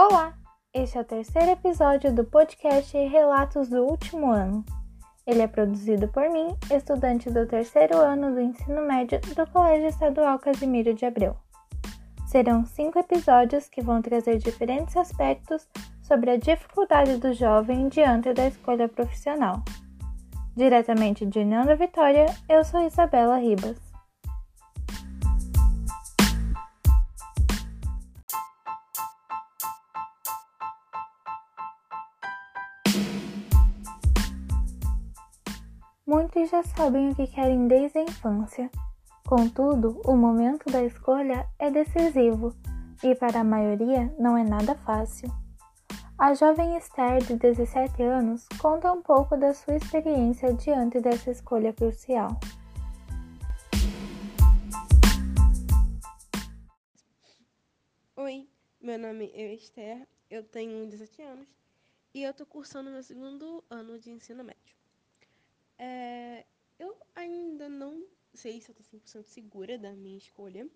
Olá! Este é o terceiro episódio do podcast Relatos do Último Ano. Ele é produzido por mim, estudante do terceiro ano do ensino médio do Colégio Estadual Casimiro de Abreu. Serão cinco episódios que vão trazer diferentes aspectos sobre a dificuldade do jovem diante da escolha profissional. Diretamente de União da Vitória, eu sou Isabela Ribas. Muitos já sabem o que querem desde a infância. Contudo, o momento da escolha é decisivo e para a maioria não é nada fácil. A jovem Esther, de 17 anos, conta um pouco da sua experiência diante dessa escolha crucial. Oi, meu nome é Esther, eu tenho 17 anos e eu estou cursando meu segundo ano de ensino médio. É, eu ainda não sei se eu estou 100% segura da minha escolha.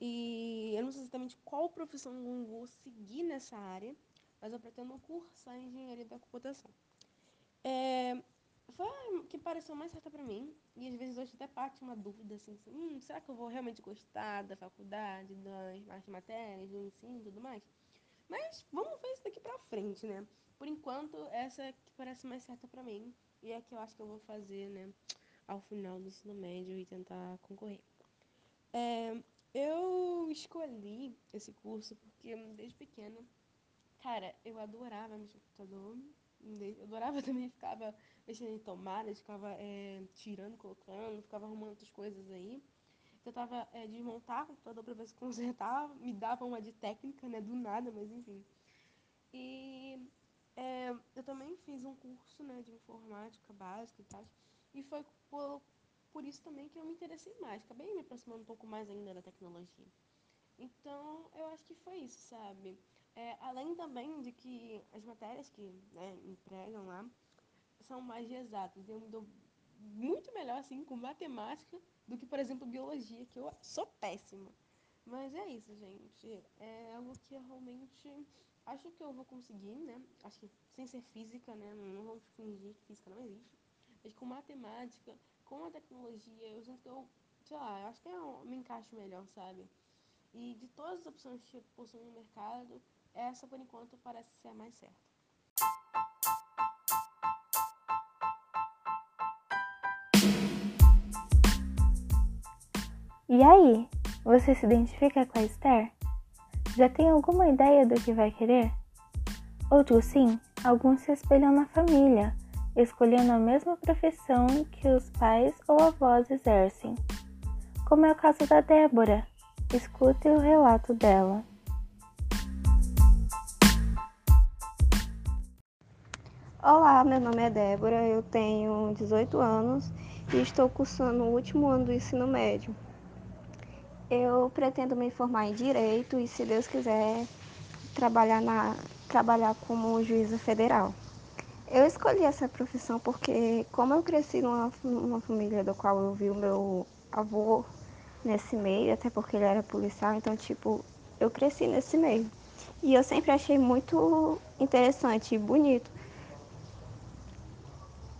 E eu não sei exatamente qual profissão eu vou seguir nessa área, mas eu pretendo cursar engenharia da computação. É, foi a que pareceu mais certa para mim, e às vezes hoje até parte uma dúvida assim, assim hum, será que eu vou realmente gostar da faculdade, das matérias, do ensino e tudo mais? Mas vamos ver isso daqui pra frente, né? Por enquanto, essa é que parece mais certa para mim. E é que eu acho que eu vou fazer, né, ao final do ensino médio e tentar concorrer. É, eu escolhi esse curso porque desde pequena, cara, eu adorava mexer no computador. Eu adorava também, ficava mexendo em tomadas, ficava é, tirando, colocando, ficava arrumando outras coisas aí. Tentava é, desmontar o computador para ver se consertava, me dava uma de técnica, né, do nada, mas enfim. E eu também fiz um curso né, de informática básica e tal. E foi por, por isso também que eu me interessei mais. Acabei me aproximando um pouco mais ainda da tecnologia. Então, eu acho que foi isso, sabe? É, além também de que as matérias que né, empregam lá são mais exatas. Eu me dou muito melhor, assim, com matemática do que, por exemplo, biologia, que eu sou péssima. Mas é isso, gente. É algo que eu realmente acho que eu vou conseguir, né? Acho que sem ser física, né? Não vamos fingir que física não existe. Mas com matemática, com a tecnologia, eu sinto que eu, sei lá, acho que eu me encaixo melhor, sabe? E de todas as opções que possuem no mercado, essa por enquanto parece ser a mais certa. E aí, você se identifica com a Esther? Já tem alguma ideia do que vai querer? Outros sim, alguns se espelham na família, escolhendo a mesma profissão que os pais ou avós exercem. Como é o caso da Débora. Escute o relato dela. Olá, meu nome é Débora, eu tenho 18 anos e estou cursando o último ano do ensino médio. Eu pretendo me formar em direito e, se Deus quiser, trabalhar, na, trabalhar como juíza federal. Eu escolhi essa profissão porque, como eu cresci numa, numa família do qual eu vi o meu avô nesse meio, até porque ele era policial, então, tipo, eu cresci nesse meio. E eu sempre achei muito interessante e bonito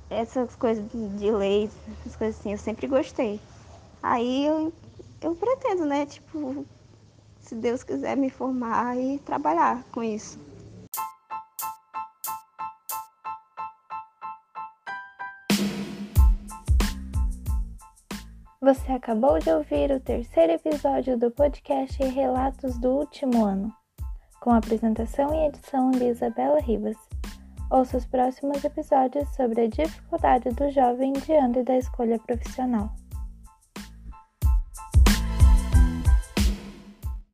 essas coisas de lei, essas coisas assim, eu sempre gostei. Aí eu eu pretendo, né? Tipo, se Deus quiser me formar e trabalhar com isso. Você acabou de ouvir o terceiro episódio do podcast Relatos do Último Ano, com apresentação e edição de Isabela Ribas. Ouça os próximos episódios sobre a dificuldade do jovem diante da escolha profissional.